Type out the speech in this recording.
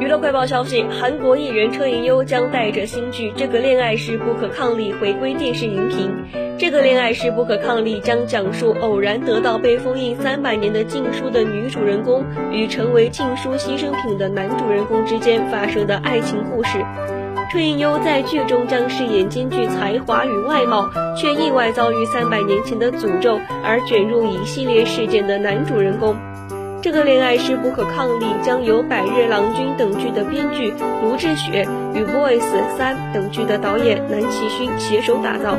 娱乐快报消息：韩国艺人车银优将带着新剧《这个恋爱是不可抗力》回归电视荧屏。《这个恋爱是不可抗力》将讲述偶然得到被封印三百年的禁书的女主人公与成为禁书牺牲品的男主人公之间发生的爱情故事。车银优在剧中将饰演兼具才华与外貌，却意外遭遇三百年前的诅咒而卷入一系列事件的男主人公。这个恋爱是不可抗力，将由《百日郎君》等剧的编剧卢志雪与《Boys 三》等剧的导演南齐勋携手打造。